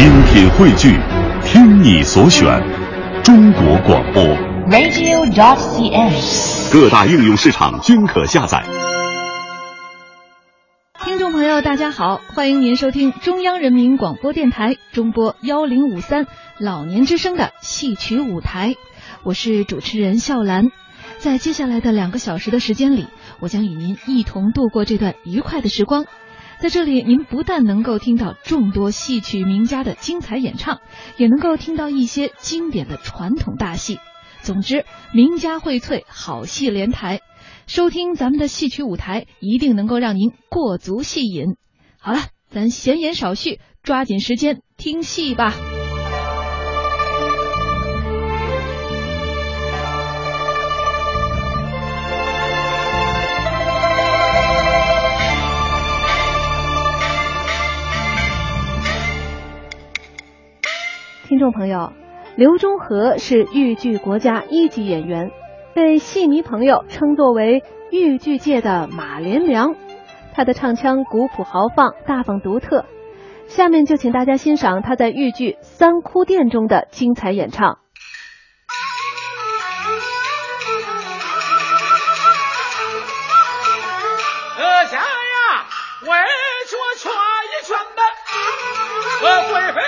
精品汇聚，听你所选，中国广播。radio.cn。各大应用市场均可下载。听众朋友，大家好，欢迎您收听中央人民广播电台中波幺零五三老年之声的戏曲舞台，我是主持人笑兰。在接下来的两个小时的时间里，我将与您一同度过这段愉快的时光。在这里，您不但能够听到众多戏曲名家的精彩演唱，也能够听到一些经典的传统大戏。总之，名家荟萃，好戏连台。收听咱们的戏曲舞台，一定能够让您过足戏瘾。好了，咱闲言少叙，抓紧时间听戏吧。听众朋友，刘忠和是豫剧国家一级演员，被戏迷朋友称作为豫剧界的马连良。他的唱腔古朴豪放，大方独特。下面就请大家欣赏他在豫剧《三哭殿》中的精彩演唱。阁下呀，为着劝一劝吧，我，贵妃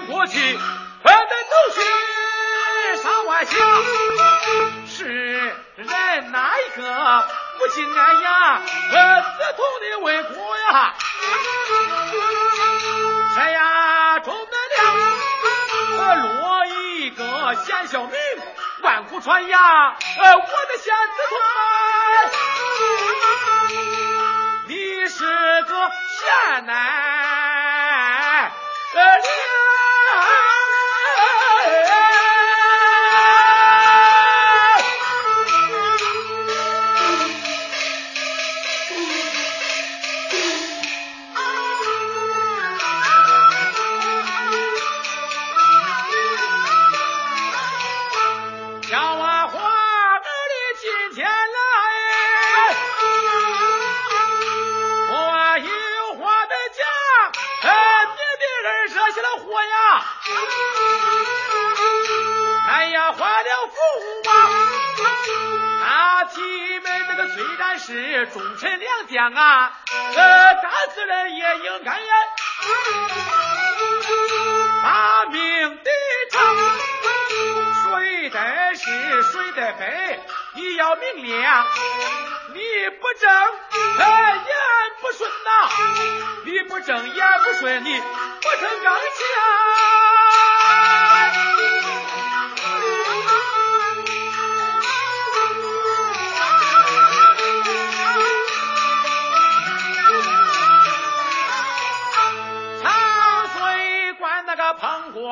过去，快得走上万下。是人哪一个不姓俺呀？呃，子同的为国呀。这呀，中得了，呃，落一个贤孝名，万古传呀。呃，我的贤子同，你是个贤男。呃，Ah! 虽然是忠臣良将啊，呃，大自然也应该把命抵偿，谁的是谁的悲，你要明亮。你不正眼不顺呐，你不正眼不顺，你不成刚强。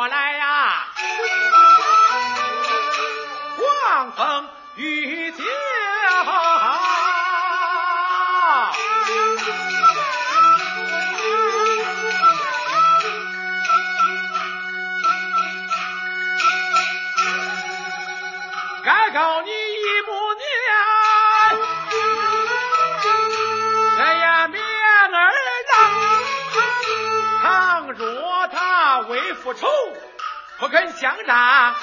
来呀，狂风雨不愁不肯相让，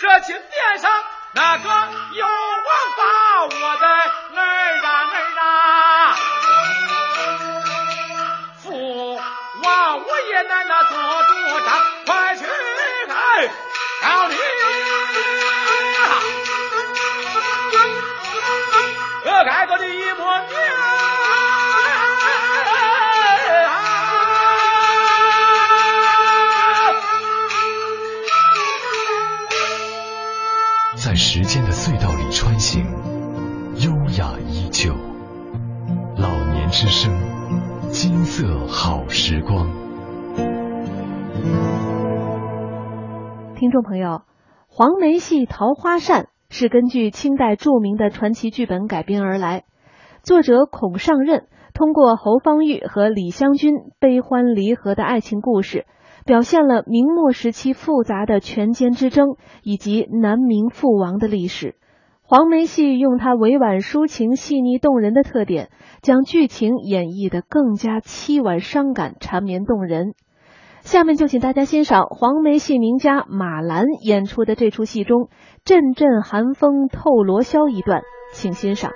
这金殿上那个有王把我的儿啊儿啊，父王我也难那做主间的隧道里穿行，优雅依旧。老年之声，金色好时光。听众朋友，黄梅戏《桃花扇》是根据清代著名的传奇剧本改编而来，作者孔尚任通过侯方域和李香君悲欢离合的爱情故事。表现了明末时期复杂的权奸之争以及南明覆亡的历史。黄梅戏用它委婉抒情、细腻动人的特点，将剧情演绎的更加凄婉伤感、缠绵动人。下面就请大家欣赏黄梅戏名家马兰演出的这出戏中“阵阵寒风透罗箫”一段，请欣赏。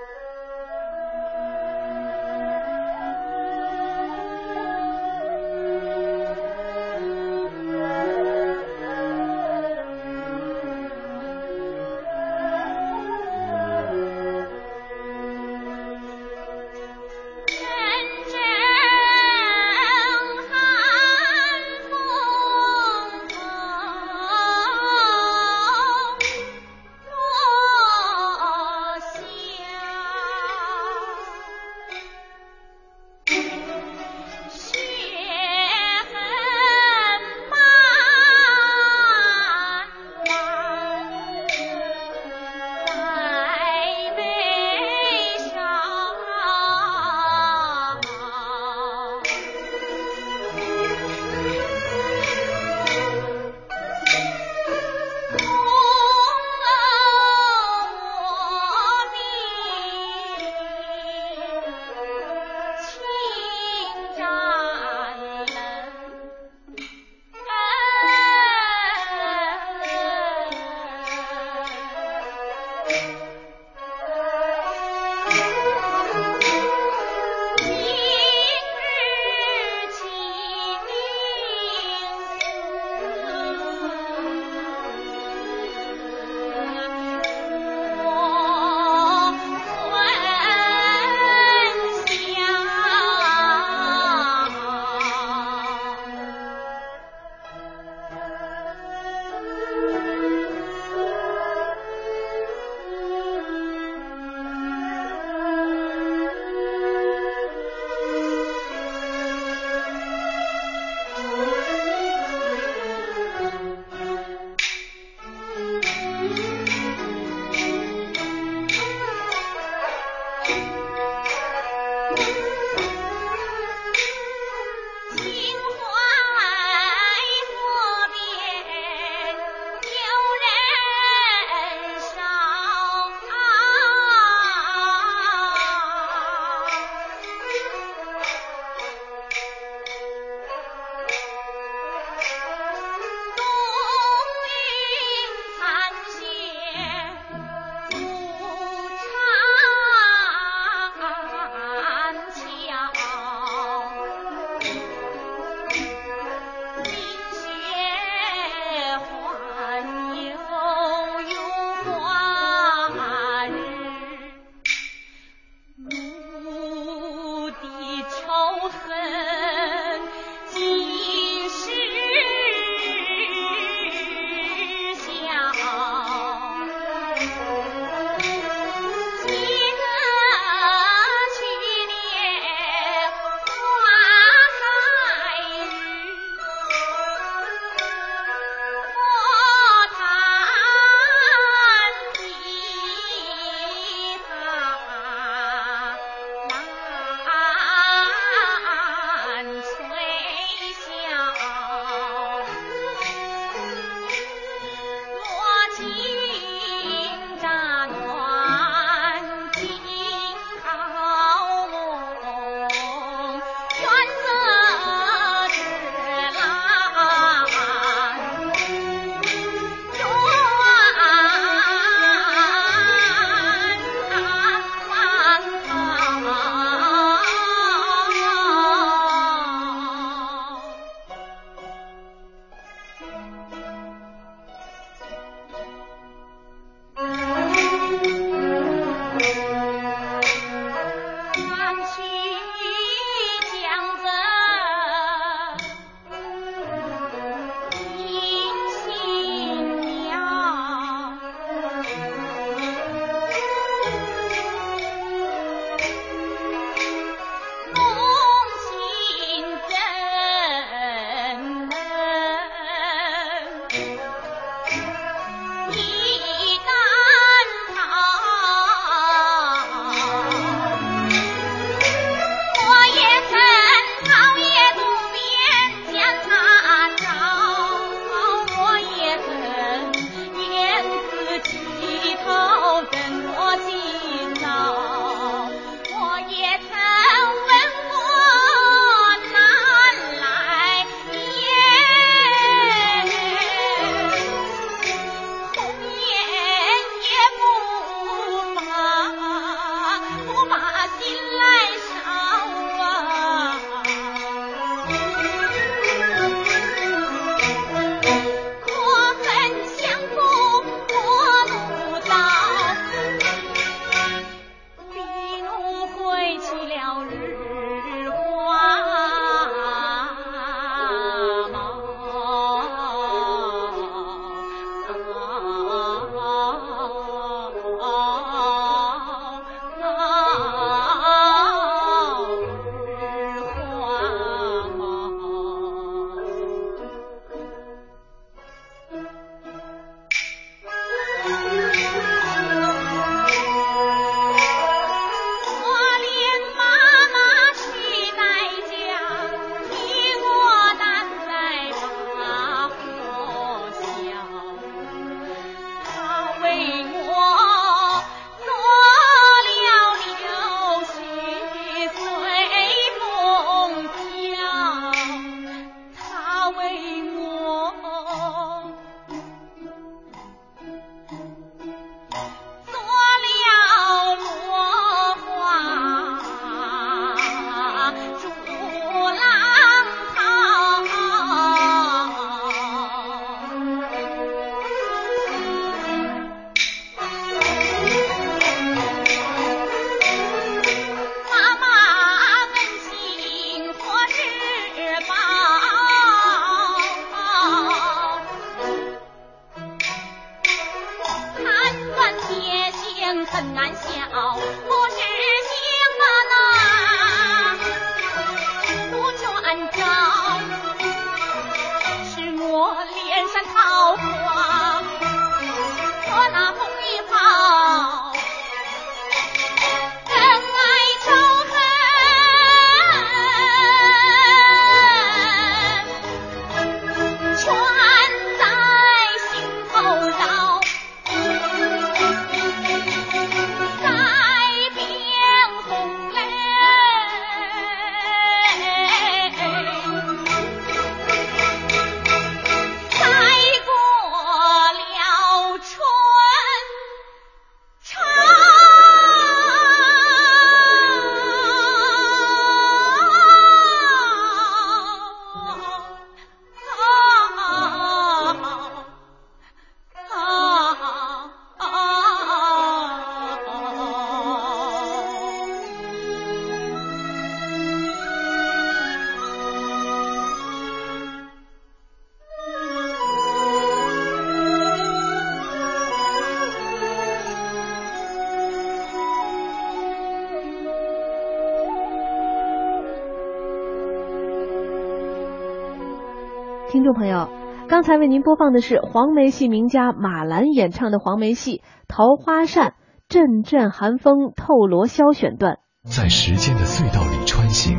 众朋友，刚才为您播放的是黄梅戏名家马兰演唱的黄梅戏《桃花扇》阵阵寒风透罗箫选段。在时间的隧道里穿行，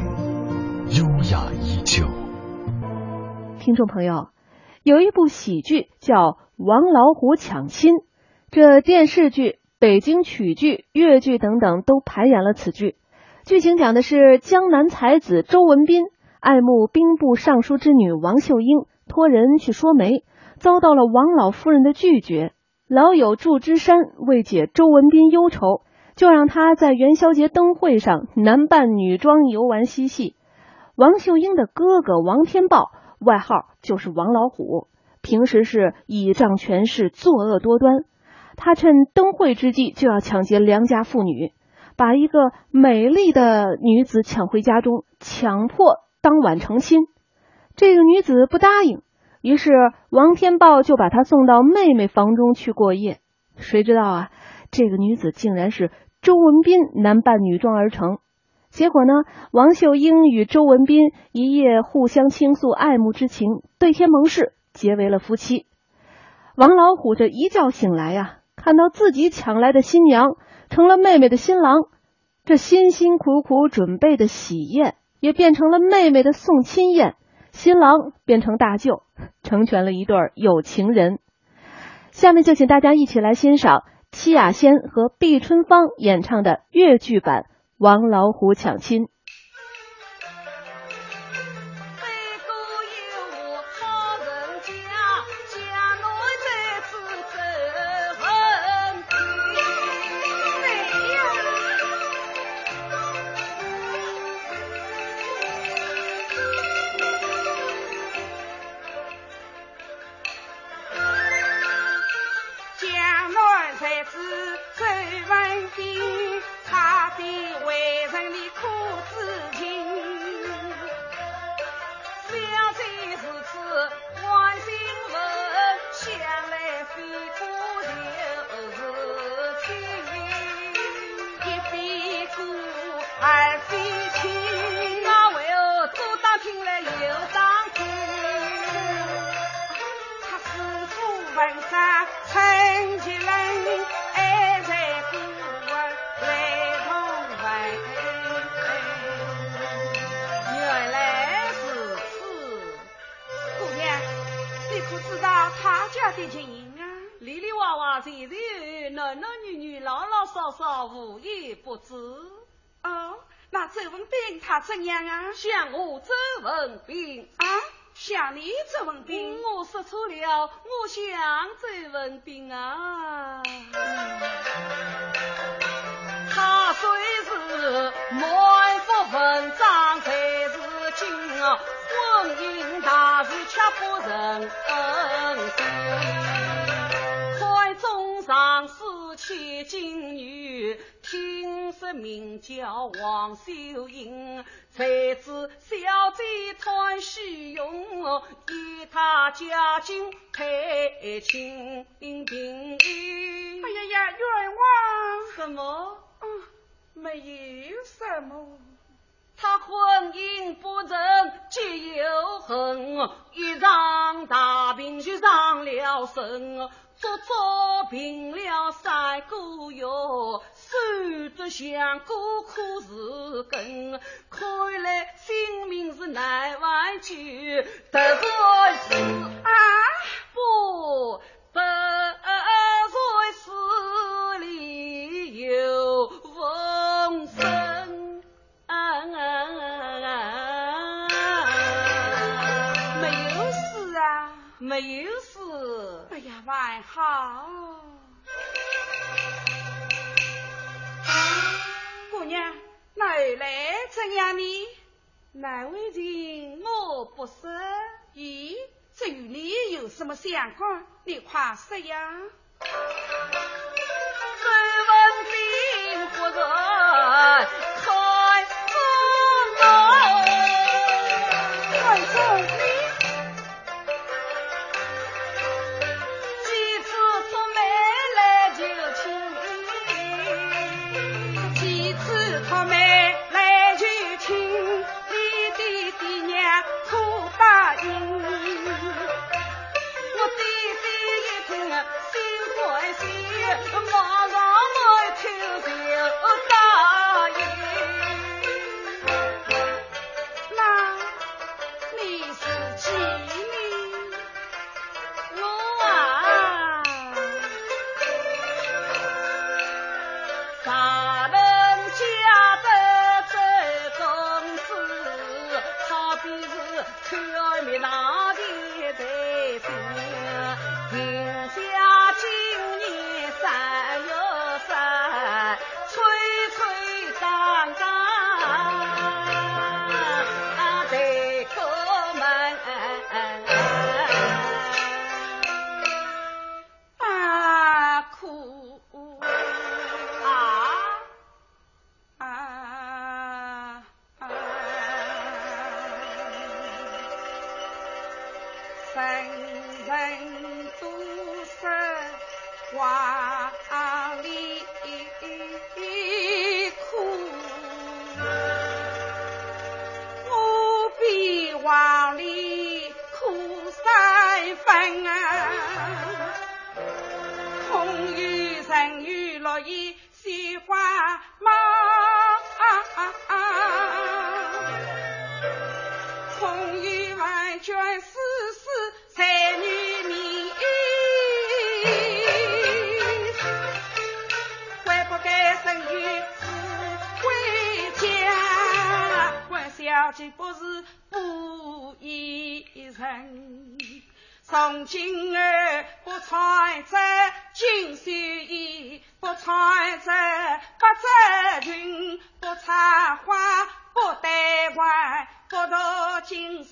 优雅依旧。听众朋友，有一部喜剧叫《王老虎抢亲》，这电视剧、北京曲剧、越剧等等都排演了此剧。剧情讲的是江南才子周文斌。爱慕兵部尚书之女王秀英，托人去说媒，遭到了王老夫人的拒绝。老友祝枝山为解周文斌忧愁，就让他在元宵节灯会上男扮女装游玩嬉戏。王秀英的哥哥王天豹，外号就是王老虎，平时是倚仗权势，作恶多端。他趁灯会之际就要抢劫良家妇女，把一个美丽的女子抢回家中，强迫。当晚成亲，这个女子不答应，于是王天豹就把她送到妹妹房中去过夜。谁知道啊，这个女子竟然是周文斌男扮女装而成。结果呢，王秀英与周文斌一夜互相倾诉爱慕之情，对天盟誓，结为了夫妻。王老虎这一觉醒来呀，看到自己抢来的新娘成了妹妹的新郎，这辛辛苦苦准备的喜宴。也变成了妹妹的送亲宴，新郎变成大舅，成全了一对有情人。下面就请大家一起来欣赏戚雅仙和毕春芳演唱的越剧版《王老虎抢亲》。秀英，才子小姐穿虚荣，与他家境太清贫。哎呀呀，冤枉！什么？嗯，没有什么。他婚姻不成，结有恨，一场大病就伤了身，足足病了三个月。守着香过苦是根，看来性命是难挽救。得罪是啊，不来怎样呢？哪位人我不是？咦，这与你有什么相关？你快说呀！周文斌夫人。穿着白织裙，不插花，不戴冠，不读经。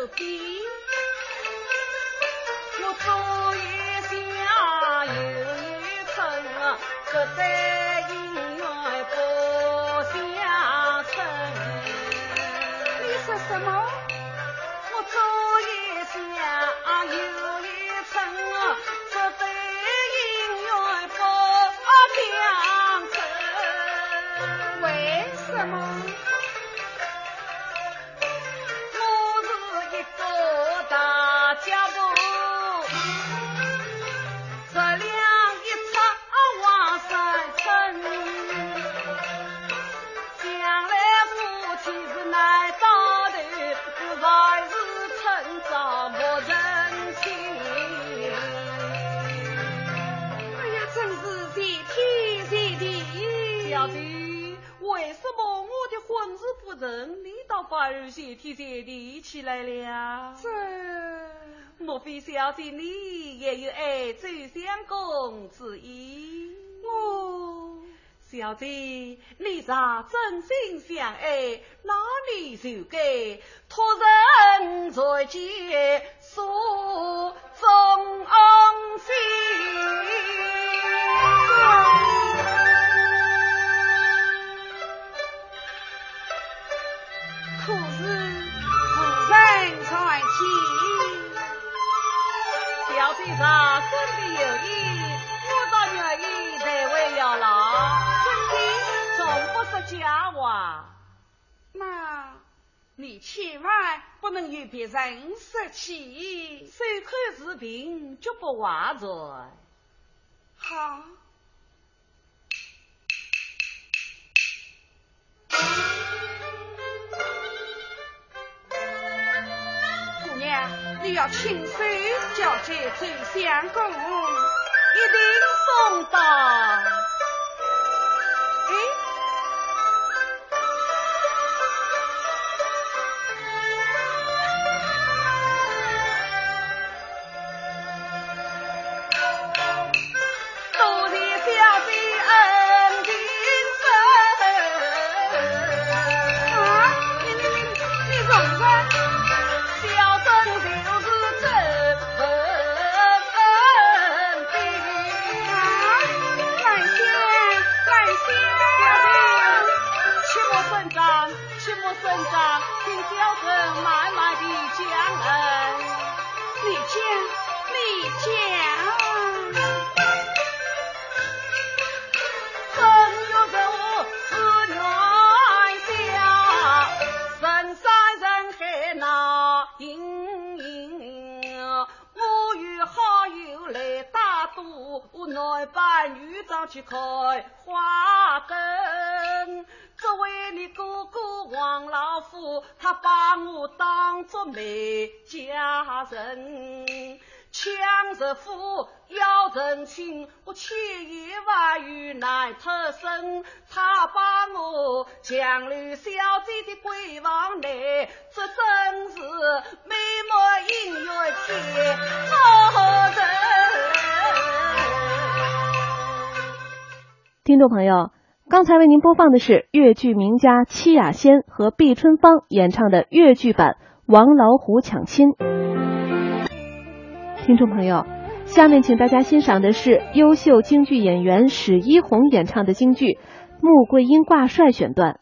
我左一下右一下，不在姻缘不相称。你说什么？我左一下右一下，不在姻缘不相称。为什么？小姐，你也有爱周相公之意？我小姐，你若真心相爱，哪里就该托人在街诉衷心？那真的有意，我倒愿意代为要老，真的从不说假话。那，你千万不能与别人说起，手口是病，绝不话传。好。你要亲手交接周相公，一定送到。去开花灯。这位你哥哥王老虎，他把我当作媒家人。抢着夫要成亲，我千言万语难脱身。他把我强留小姐的闺房内，这真是美梦姻缘天造人。听众朋友，刚才为您播放的是越剧名家戚雅仙和毕春芳演唱的越剧版《王老虎抢亲》。听众朋友，下面请大家欣赏的是优秀京剧演员史一红演唱的京剧《穆桂英挂帅》选段。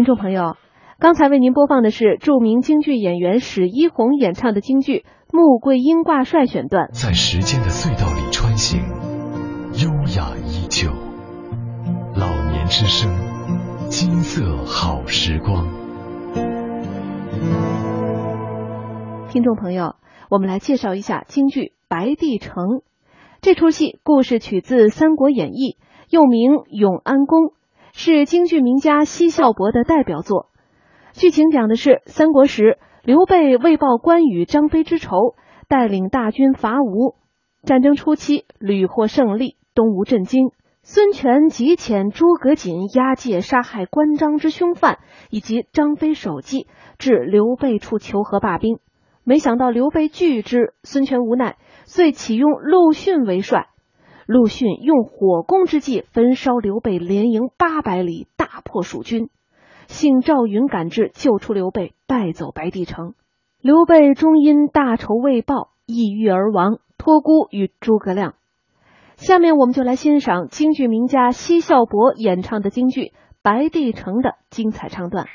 听众朋友，刚才为您播放的是著名京剧演员史一红演唱的京剧《穆桂英挂帅》选段。在时间的隧道里穿行，优雅依旧。老年之声，金色好时光。听众朋友，我们来介绍一下京剧《白帝城》。这出戏故事取自《三国演义》，又名《永安宫》。是京剧名家奚孝伯的代表作。剧情讲的是三国时，刘备为报关羽、张飞之仇，带领大军伐吴。战争初期屡获胜利，东吴震惊。孙权急遣诸葛瑾押解杀害关张之凶犯以及张飞首级至刘备处求和罢兵。没想到刘备拒之，孙权无奈，遂启用陆逊为帅。陆逊用火攻之计焚烧刘备连营八百里，大破蜀军。幸赵云赶至，救出刘备，带走白帝城。刘备终因大仇未报，抑郁而亡，托孤与诸葛亮。下面我们就来欣赏京剧名家奚孝伯演唱的京剧《白帝城》的精彩唱段。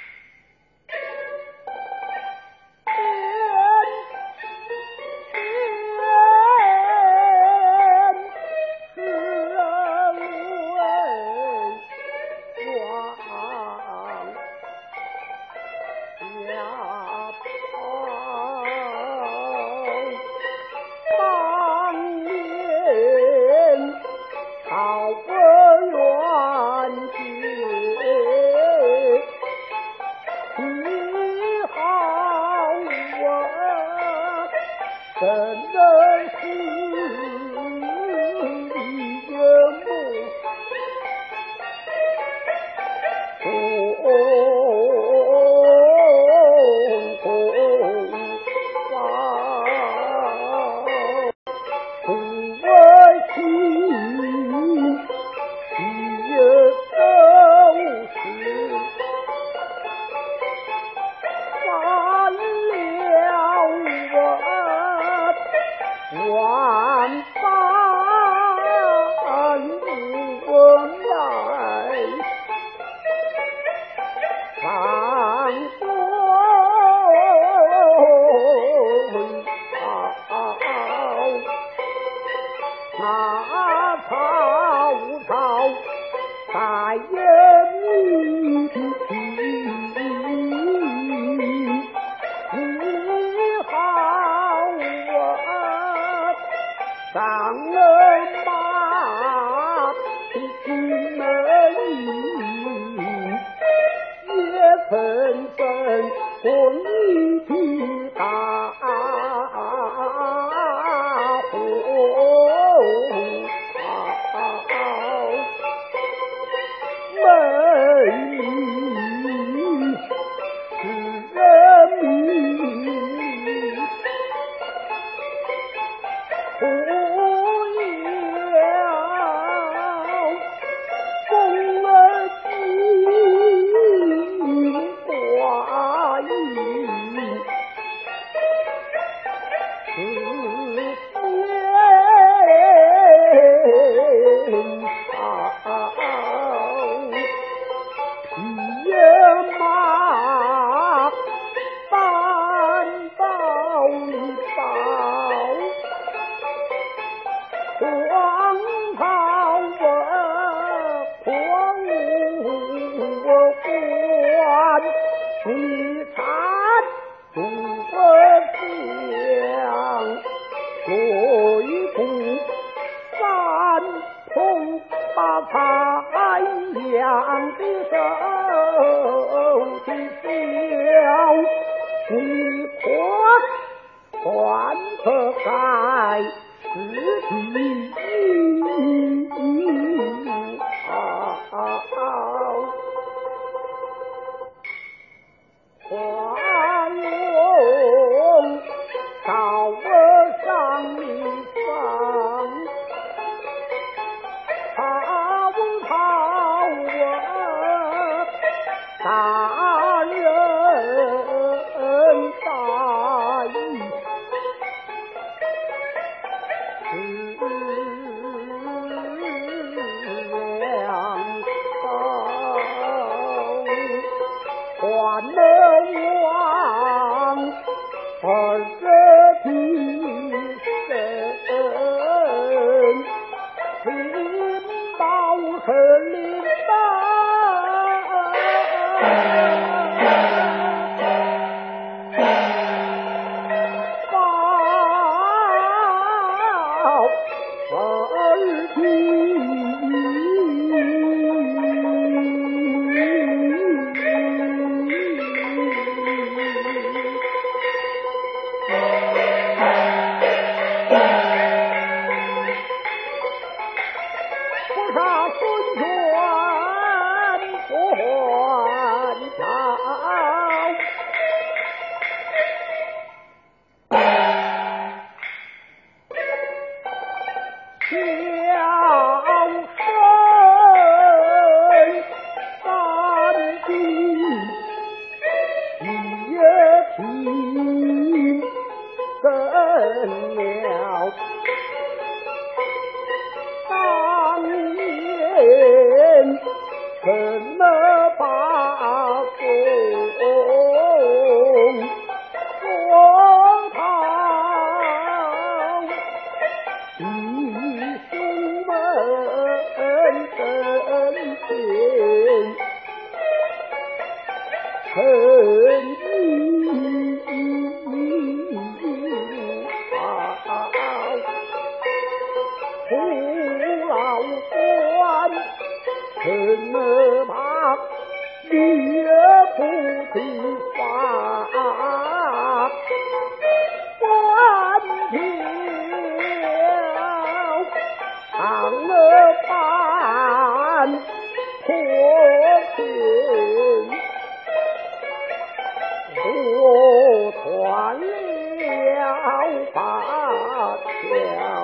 听众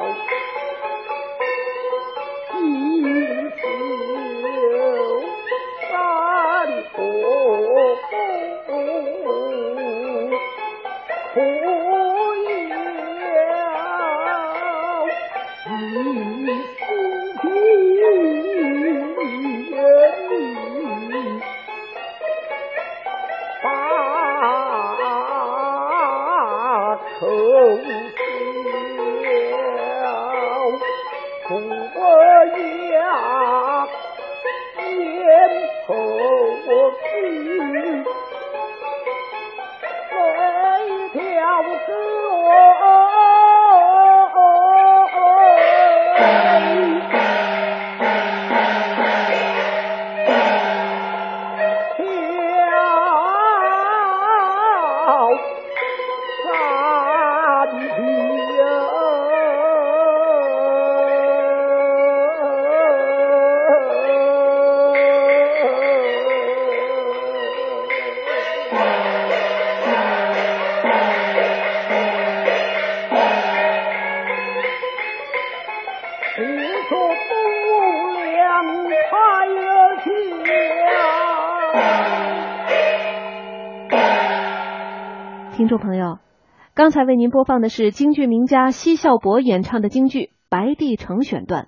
刚才为您播放的是京剧名家奚孝伯演唱的京剧《白帝城》选段。